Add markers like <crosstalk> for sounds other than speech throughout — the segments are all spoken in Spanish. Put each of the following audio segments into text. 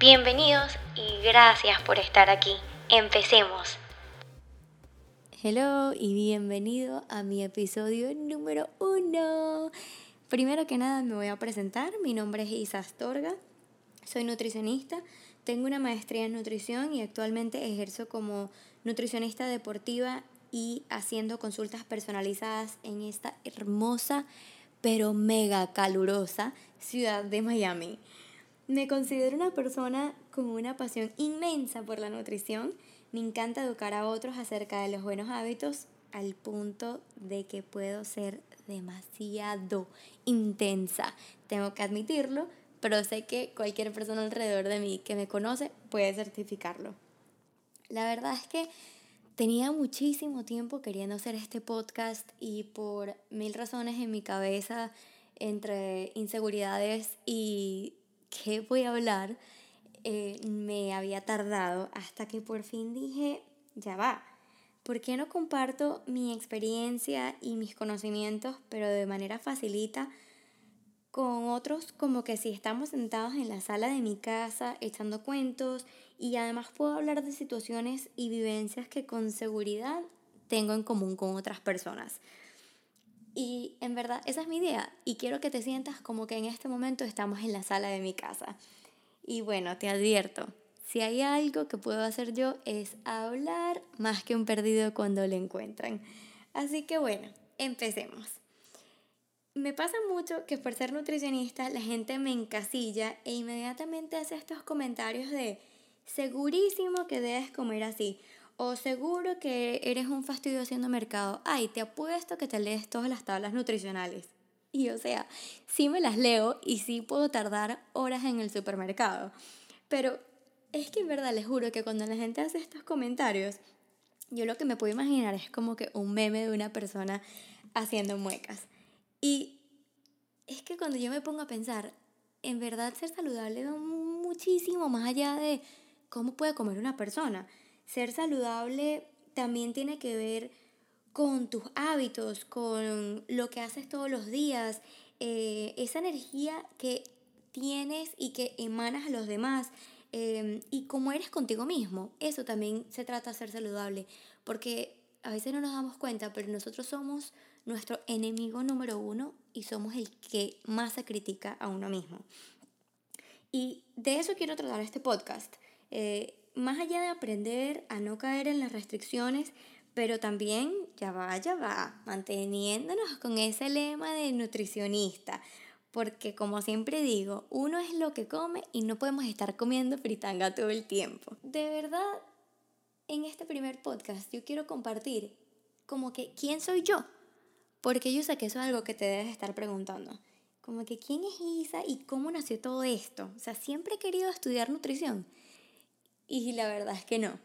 Bienvenidos y gracias por estar aquí. Empecemos. Hello y bienvenido a mi episodio número uno. Primero que nada me voy a presentar. Mi nombre es Isa Astorga. Soy nutricionista. Tengo una maestría en nutrición y actualmente ejerzo como nutricionista deportiva y haciendo consultas personalizadas en esta hermosa pero mega calurosa ciudad de Miami. Me considero una persona con una pasión inmensa por la nutrición. Me encanta educar a otros acerca de los buenos hábitos al punto de que puedo ser demasiado intensa. Tengo que admitirlo, pero sé que cualquier persona alrededor de mí que me conoce puede certificarlo. La verdad es que tenía muchísimo tiempo queriendo hacer este podcast y por mil razones en mi cabeza, entre inseguridades y qué voy a hablar, eh, me había tardado hasta que por fin dije, ya va, ¿por qué no comparto mi experiencia y mis conocimientos, pero de manera facilita, con otros como que si estamos sentados en la sala de mi casa echando cuentos y además puedo hablar de situaciones y vivencias que con seguridad tengo en común con otras personas. Y en verdad, esa es mi idea. Y quiero que te sientas como que en este momento estamos en la sala de mi casa. Y bueno, te advierto, si hay algo que puedo hacer yo es hablar más que un perdido cuando lo encuentran. Así que bueno, empecemos. Me pasa mucho que por ser nutricionista la gente me encasilla e inmediatamente hace estos comentarios de segurísimo que debes comer así o seguro que eres un fastidio haciendo mercado. Ay, te apuesto que te lees todas las tablas nutricionales. Y o sea, sí me las leo y sí puedo tardar horas en el supermercado. Pero es que en verdad les juro que cuando la gente hace estos comentarios, yo lo que me puedo imaginar es como que un meme de una persona haciendo muecas. Y es que cuando yo me pongo a pensar, en verdad ser saludable va muchísimo más allá de cómo puede comer una persona. Ser saludable también tiene que ver con tus hábitos, con lo que haces todos los días, eh, esa energía que tienes y que emanas a los demás em, y cómo eres contigo mismo. Eso también se trata de ser saludable, porque a veces no nos damos cuenta, pero nosotros somos nuestro enemigo número uno y somos el que más se critica a uno mismo. Y de eso quiero tratar este podcast. Eh, más allá de aprender a no caer en las restricciones, pero también, ya va, ya va, manteniéndonos con ese lema de nutricionista, porque como siempre digo, uno es lo que come y no podemos estar comiendo fritanga todo el tiempo. De verdad, en este primer podcast yo quiero compartir como que quién soy yo, porque yo sé que eso es algo que te debes estar preguntando. Como que quién es Isa y cómo nació todo esto. O sea, siempre he querido estudiar nutrición y la verdad es que no.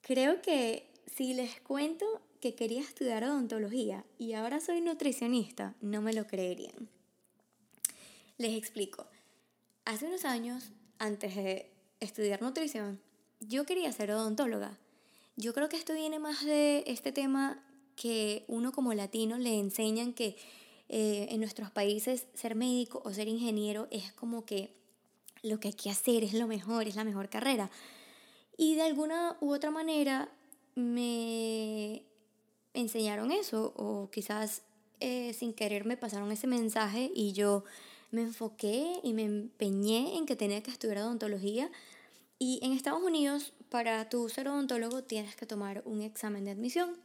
Creo que si les cuento que quería estudiar odontología y ahora soy nutricionista, no me lo creerían. Les explico. Hace unos años, antes de estudiar nutrición, yo quería ser odontóloga. Yo creo que esto viene más de este tema que uno como latino le enseñan que eh, en nuestros países ser médico o ser ingeniero es como que lo que hay que hacer es lo mejor, es la mejor carrera. Y de alguna u otra manera me enseñaron eso o quizás eh, sin querer me pasaron ese mensaje y yo me enfoqué y me empeñé en que tenía que estudiar odontología. Y en Estados Unidos, para tú ser odontólogo, tienes que tomar un examen de admisión.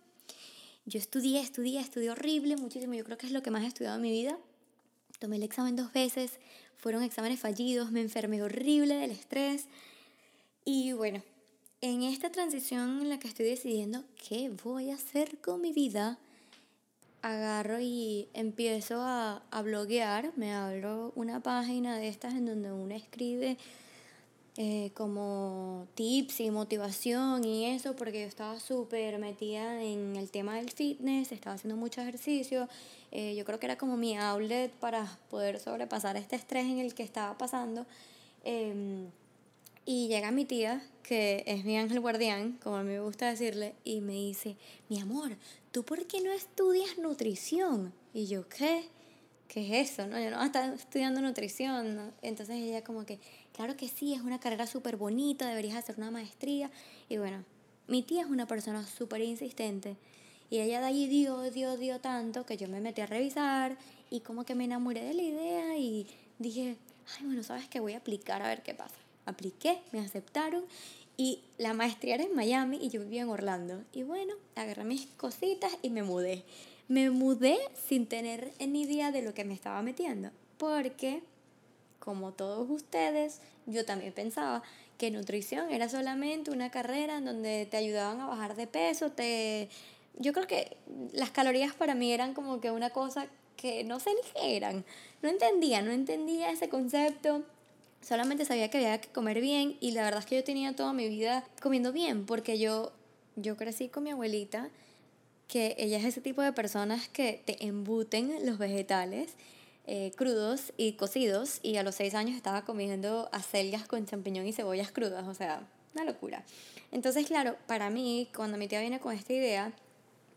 Yo estudié, estudié, estudié horrible, muchísimo. Yo creo que es lo que más he estudiado en mi vida. Tomé el examen dos veces, fueron exámenes fallidos, me enfermé horrible del estrés. Y bueno, en esta transición en la que estoy decidiendo qué voy a hacer con mi vida, agarro y empiezo a, a, bloguear, me abro una página de estas en donde uno escribe eh, como tips y motivación y eso, porque yo estaba súper metida en el tema del fitness, estaba haciendo mucho ejercicio. Eh, yo creo que era como mi outlet para poder sobrepasar este estrés en el que estaba pasando. Em, y llega mi tía, que es mi ángel guardián, como a mí me gusta decirle, y me dice, mi amor, ¿tú por qué no estudias nutrición? Y yo, ¿qué? ¿Qué es eso? No, yo no estaba estudiando nutrición. Entonces ella como que, claro que sí, es una carrera súper bonita, deberías hacer una maestría. Y bueno, mi tía es una persona súper insistente. Y ella de ahí dio, dio, dio tanto que yo me metí a revisar y como que me enamoré de la idea y dije, ay, bueno, sabes que voy a aplicar a ver qué pasa apliqué, me aceptaron y la maestría era en Miami y yo vivía en Orlando. Y bueno, agarré mis cositas y me mudé. Me mudé sin tener ni idea de lo que me estaba metiendo, porque, como todos ustedes, yo también pensaba que nutrición era solamente una carrera en donde te ayudaban a bajar de peso, te... Yo creo que las calorías para mí eran como que una cosa que no sé ni qué eran. No entendía, no entendía ese concepto solamente sabía que había que comer bien y la verdad es que yo tenía toda mi vida comiendo bien porque yo, yo crecí con mi abuelita que ella es ese tipo de personas que te embuten los vegetales eh, crudos y cocidos y a los seis años estaba comiendo acelgas con champiñón y cebollas crudas, o sea, una locura. Entonces, claro, para mí, cuando mi tía viene con esta idea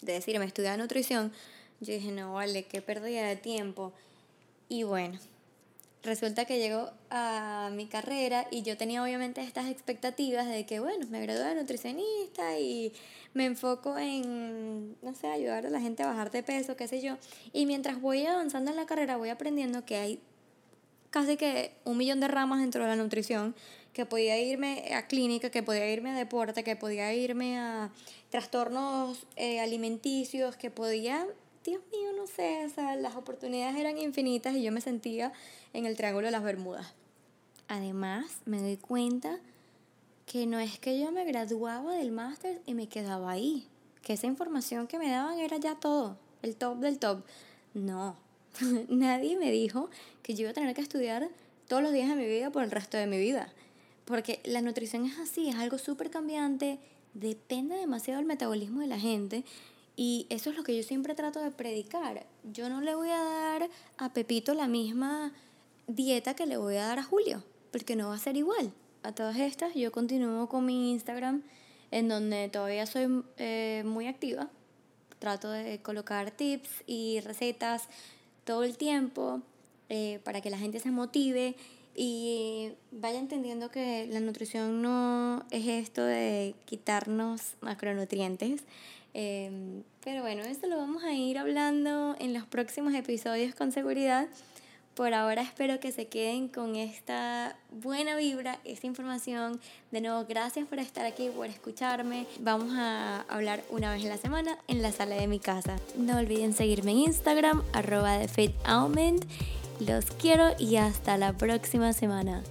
de decirme estudiar nutrición, yo dije, no, vale, qué pérdida de tiempo. Y bueno, resulta que llego a mi carrera y yo tenía obviamente estas expectativas de que, bueno, me gradué de nutricionista y me enfoco en, no sé, ayudar a la gente a bajar de peso, qué sé yo. Y mientras voy avanzando en la carrera, voy aprendiendo que hay casi que un millón de ramas dentro de la nutrición, que podía irme a clínica, que podía irme a deporte, que podía irme a trastornos eh, alimenticios, que podía Dios mío, no sé, o sea, las oportunidades eran infinitas y yo me sentía en el Triángulo de las Bermudas. Además, me doy cuenta que no es que yo me graduaba del máster y me quedaba ahí, que esa información que me daban era ya todo, el top del top. No, <laughs> nadie me dijo que yo iba a tener que estudiar todos los días de mi vida por el resto de mi vida. Porque la nutrición es así, es algo súper cambiante, depende demasiado del metabolismo de la gente y eso es lo que yo siempre trato de predicar. Yo no le voy a dar a Pepito la misma dieta que le voy a dar a Julio, porque no va a ser igual. A todas estas, yo continúo con mi Instagram, en donde todavía soy eh, muy activa. Trato de colocar tips y recetas todo el tiempo eh, para que la gente se motive y vaya entendiendo que la nutrición no es esto de quitarnos macronutrientes, Em, pero bueno, esto lo vamos a ir hablando en los próximos episodios con seguridad. Por ahora espero que se queden con esta buena vibra, esta información. De nuevo, gracias por estar aquí, por escucharme. Vamos a hablar una vez en la semana en la sala de mi casa. No olviden seguirme en Instagram, arroba de Los quiero y hasta la próxima semana.